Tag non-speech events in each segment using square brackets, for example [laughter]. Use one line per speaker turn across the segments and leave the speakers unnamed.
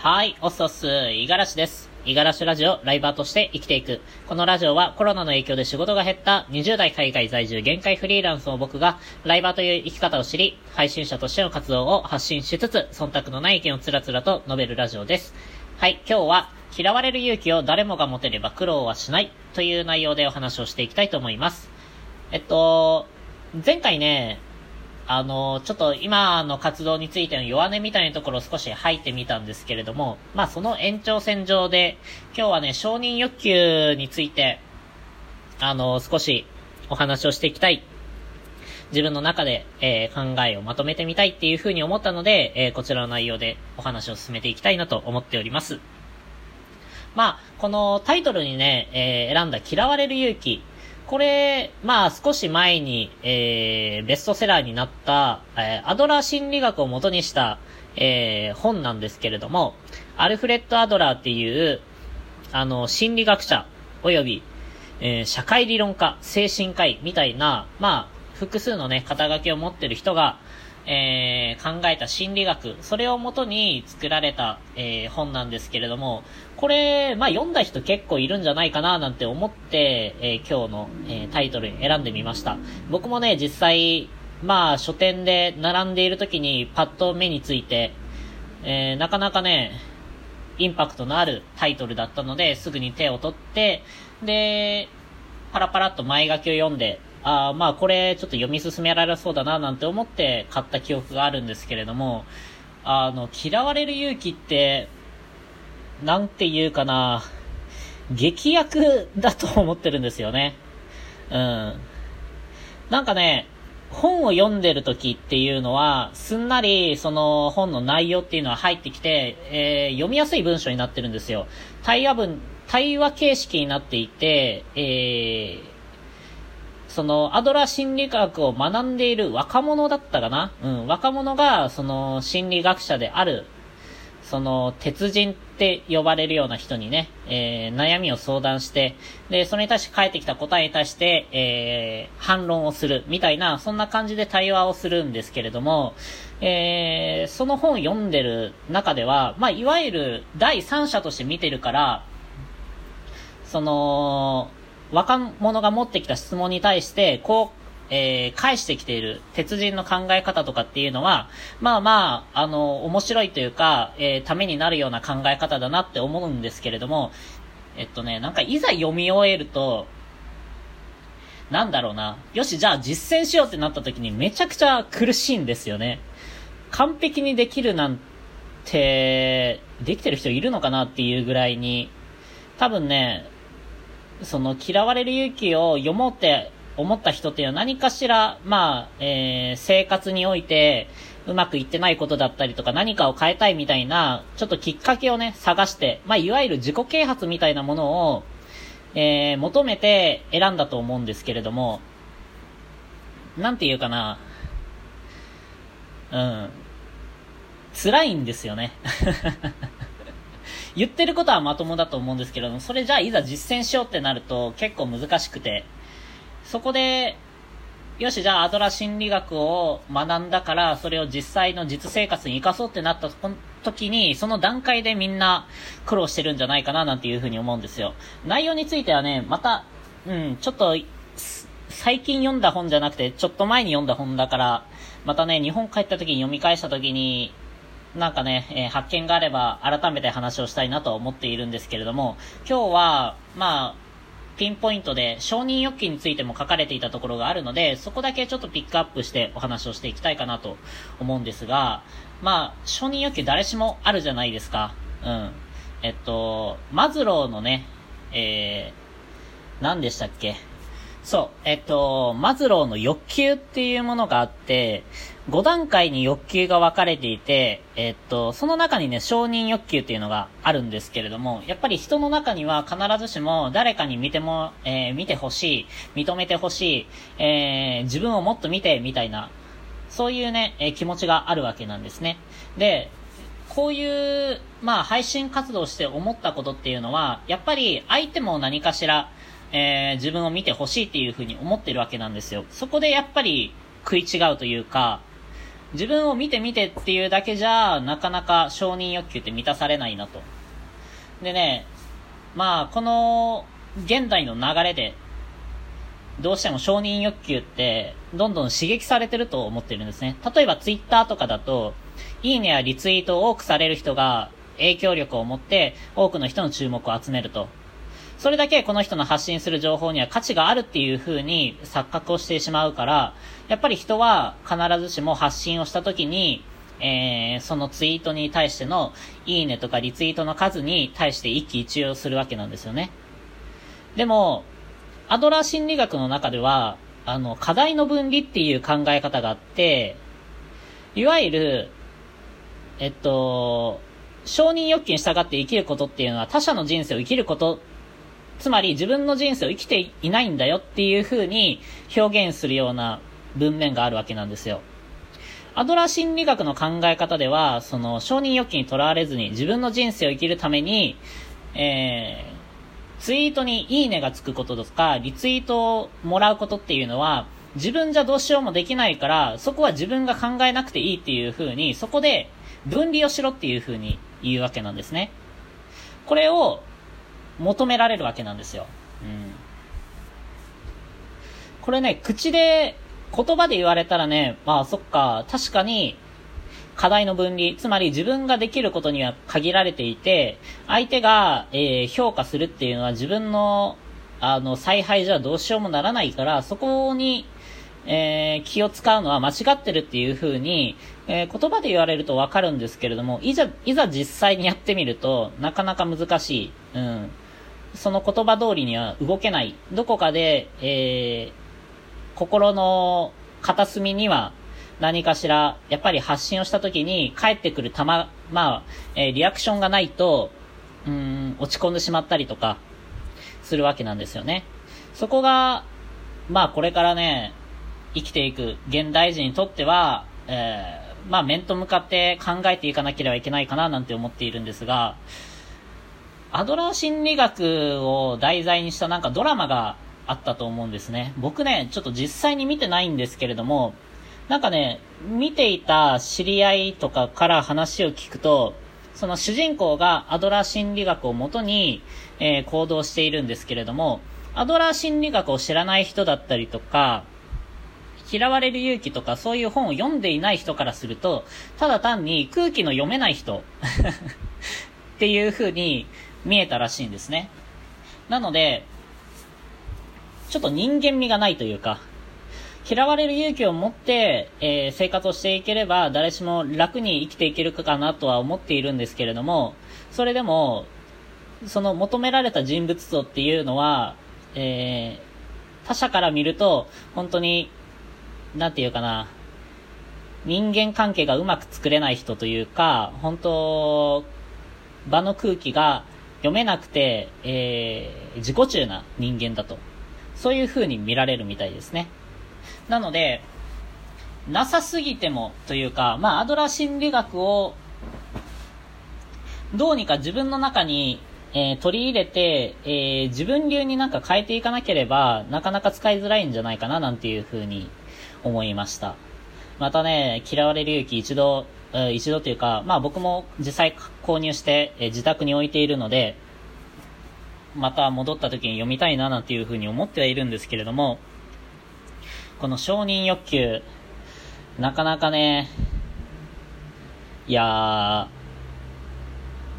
はい、おっすおっす、いがらしです。いがらしラジオ、ライバーとして生きていく。このラジオはコロナの影響で仕事が減った20代海外在住限界フリーランスの僕が、ライバーという生き方を知り、配信者としての活動を発信しつつ、忖度のない意見をつらつらと述べるラジオです。はい、今日は、嫌われる勇気を誰もが持てれば苦労はしないという内容でお話をしていきたいと思います。えっと、前回ね、あの、ちょっと今の活動についての弱音みたいなところを少し入ってみたんですけれども、まあその延長線上で、今日はね、承認欲求について、あの、少しお話をしていきたい。自分の中で、えー、考えをまとめてみたいっていうふうに思ったので、えー、こちらの内容でお話を進めていきたいなと思っております。まあ、このタイトルにね、えー、選んだ嫌われる勇気これ、まあ少し前に、えー、ベストセラーになった、えー、アドラー心理学を元にした、えー、本なんですけれども、アルフレッド・アドラーっていう、あの、心理学者、及び、えー、社会理論家、精神科医みたいな、まあ、複数のね、肩書きを持ってる人が、えー、考えた心理学、それをもとに作られた、えー、本なんですけれども、これ、まあ、読んだ人結構いるんじゃないかななんて思って、えー、今日の、え、タイトルに選んでみました。僕もね、実際、まあ、書店で並んでいる時にパッと目について、え、なかなかね、インパクトのあるタイトルだったので、すぐに手を取って、で、パラパラっと前書きを読んで、あまあこれちょっと読み進められそうだななんて思って買った記憶があるんですけれども、あの、嫌われる勇気って、なんて言うかな、劇薬だと思ってるんですよね。うん。なんかね、本を読んでる時っていうのは、すんなりその本の内容っていうのは入ってきて、えー、読みやすい文章になってるんですよ。対話文、対話形式になっていて、えー、その、アドラー心理学を学んでいる若者だったかな？うん、若者が、その、心理学者である、その、鉄人って呼ばれるような人にね、えー、悩みを相談して、で、それに対して返ってきた答えに対して、えー、反論をする、みたいな、そんな感じで対話をするんですけれども、えー、その本読んでる中では、まあ、いわゆる第三者として見てるから、その、若者が持ってきた質問に対して、こう、えー、返してきている鉄人の考え方とかっていうのは、まあまあ、あの、面白いというか、えー、ためになるような考え方だなって思うんですけれども、えっとね、なんかいざ読み終えると、なんだろうな。よし、じゃあ実践しようってなった時にめちゃくちゃ苦しいんですよね。完璧にできるなんて、できてる人いるのかなっていうぐらいに、多分ね、その嫌われる勇気を読もうって思った人っていうのは何かしら、まあ、えー、生活においてうまくいってないことだったりとか何かを変えたいみたいな、ちょっときっかけをね、探して、まあ、いわゆる自己啓発みたいなものを、えー、求めて選んだと思うんですけれども、なんていうかな、うん、辛いんですよね。[laughs] 言ってることはまともだと思うんですけれども、それじゃあいざ実践しようってなると結構難しくて、そこで、よし、じゃあアドラ心理学を学んだから、それを実際の実生活に活かそうってなった時に、その段階でみんな苦労してるんじゃないかななんていうふうに思うんですよ。内容についてはね、また、うん、ちょっと、最近読んだ本じゃなくて、ちょっと前に読んだ本だから、またね、日本帰った時に読み返した時に、なんかね、えー、発見があれば改めて話をしたいなと思っているんですけれども、今日は、まあ、ピンポイントで承認欲求についても書かれていたところがあるので、そこだけちょっとピックアップしてお話をしていきたいかなと思うんですが、まあ、承認欲求誰しもあるじゃないですか。うん。えっと、マズローのね、えー、何でしたっけそう、えっと、マズローの欲求っていうものがあって、5段階に欲求が分かれていて、えっと、その中にね、承認欲求っていうのがあるんですけれども、やっぱり人の中には必ずしも誰かに見ても、えー、見てほしい、認めてほしい、えー、自分をもっと見て、みたいな、そういうね、えー、気持ちがあるわけなんですね。で、こういう、まあ、配信活動して思ったことっていうのは、やっぱり相手も何かしら、えー、自分を見てほしいっていうふうに思ってるわけなんですよ。そこでやっぱり食い違うというか、自分を見て見てっていうだけじゃ、なかなか承認欲求って満たされないなと。でね、まあ、この、現代の流れで、どうしても承認欲求って、どんどん刺激されてると思ってるんですね。例えばツイッターとかだと、いいねやリツイートを多くされる人が影響力を持って多くの人の注目を集めると。それだけこの人の発信する情報には価値があるっていう風に錯覚をしてしまうから、やっぱり人は必ずしも発信をした時に、えー、そのツイートに対してのいいねとかリツイートの数に対して一喜一憂するわけなんですよね。でも、アドラー心理学の中では、あの、課題の分離っていう考え方があって、いわゆる、えっと、承認欲求に従って生きることっていうのは他者の人生を生きることつまり自分の人生を生きていないんだよっていう風に表現するような文面があるわけなんですよ。アドラー心理学の考え方では、その承認欲求にとらわれずに自分の人生を生きるために、えー、ツイートにいいねがつくこととか、リツイートをもらうことっていうのは、自分じゃどうしようもできないから、そこは自分が考えなくていいっていう風に、そこで分離をしろっていう風に言うわけなんですね。これを求められるわけなんですよ。うん。これね、口で、言葉で言われたらね、まあそっか、確かに、課題の分離、つまり自分ができることには限られていて、相手が、えー、評価するっていうのは自分の、あの、采配じゃどうしようもならないから、そこに、えー、気を使うのは間違ってるっていう風に、えー、言葉で言われるとわかるんですけれども、いざ、いざ実際にやってみると、なかなか難しい。うん。その言葉通りには動けない。どこかで、えー、心の片隅には何かしら、やっぱり発信をした時に帰ってくる玉、まあ、えー、リアクションがないと、うん、落ち込んでしまったりとか、するわけなんですよね。そこが、まあこれからね、生きていく現代人にとっては、えー、まあ面と向かって考えていかなければいけないかななんて思っているんですが、アドラー心理学を題材にしたなんかドラマがあったと思うんですね。僕ね、ちょっと実際に見てないんですけれども、なんかね、見ていた知り合いとかから話を聞くと、その主人公がアドラー心理学をもとに、えー、行動しているんですけれども、アドラー心理学を知らない人だったりとか、嫌われる勇気とかそういう本を読んでいない人からすると、ただ単に空気の読めない人 [laughs] っていう風に見えたらしいんですね。なので、ちょっと人間味がないというか、嫌われる勇気を持って、えー、生活をしていければ、誰しも楽に生きていけるかなとは思っているんですけれども、それでも、その求められた人物像っていうのは、えー、他者から見ると、本当に、なんていうかな、人間関係がうまく作れない人というか、本当、場の空気が読めなくて、えー、自己中な人間だと。そういう風に見られるみたいですね。なので、なさすぎてもというか、まあ、アドラー心理学を、どうにか自分の中に、えー、取り入れて、えー、自分流になんか変えていかなければ、なかなか使いづらいんじゃないかな、なんていう風に思いました。またね、嫌われる勇気一度え一度というか、まあ僕も実際購入して、え自宅に置いているので、また戻った時に読みたいななんていうふうに思ってはいるんですけれども、この承認欲求、なかなかね、いや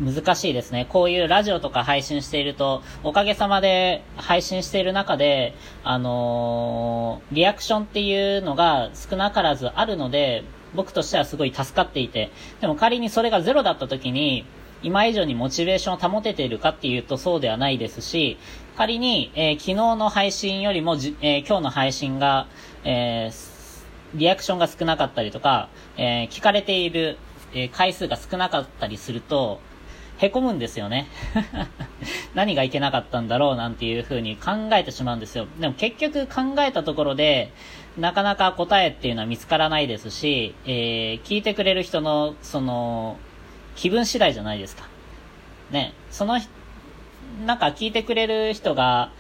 ー、難しいですね。こういうラジオとか配信していると、おかげさまで配信している中で、あのー、リアクションっていうのが少なからずあるので、僕としてはすごい助かっていて、でも仮にそれがゼロだった時に、今以上にモチベーションを保てているかっていうとそうではないですし、仮に、えー、昨日の配信よりもじ、えー、今日の配信が、えー、リアクションが少なかったりとか、え聞かれている、え回数が少なかったりすると、凹むんですよね。[laughs] 何がいけなかったんだろうなんていう風に考えてしまうんですよ。でも結局考えたところで、なかなか答えっていうのは見つからないですし、えー、聞いてくれる人の、その、気分次第じゃないですか。ね、その、なんか聞いてくれる人が、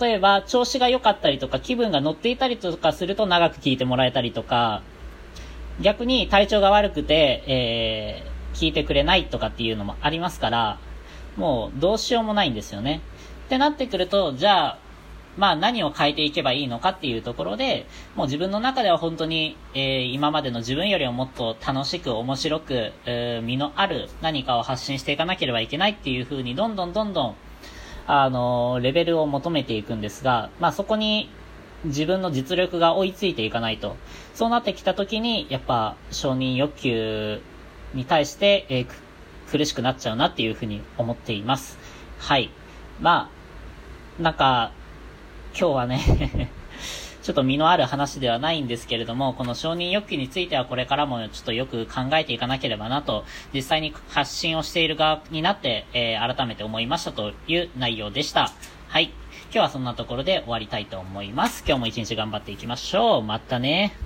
例えば調子が良かったりとか気分が乗っていたりとかすると長く聞いてもらえたりとか、逆に体調が悪くて、えー、聞いてくれないとかっていうのもありますから、もうどうしようもないんですよね。ってなってくると、じゃあ、まあ何を変えていけばいいのかっていうところで、もう自分の中では本当に、えー、今までの自分よりももっと楽しく面白く、えー、身のある何かを発信していかなければいけないっていう風にどんどんどんどん、あのー、レベルを求めていくんですが、まあそこに自分の実力が追いついていかないと。そうなってきた時に、やっぱ承認欲求に対して、えー、苦しくなっちゃうなっていうふうに思っています。はい。まあ、なんか、今日はね [laughs] ちょっと身のある話ではないんですけれども、この承認欲求についてはこれからもちょっとよく考えていかなければなと、実際に発信をしている側になって、えー、改めて思いましたという内容でした。はい。今日はそんなところで終わりたいと思います。今日も一日頑張っていきましょう。またね。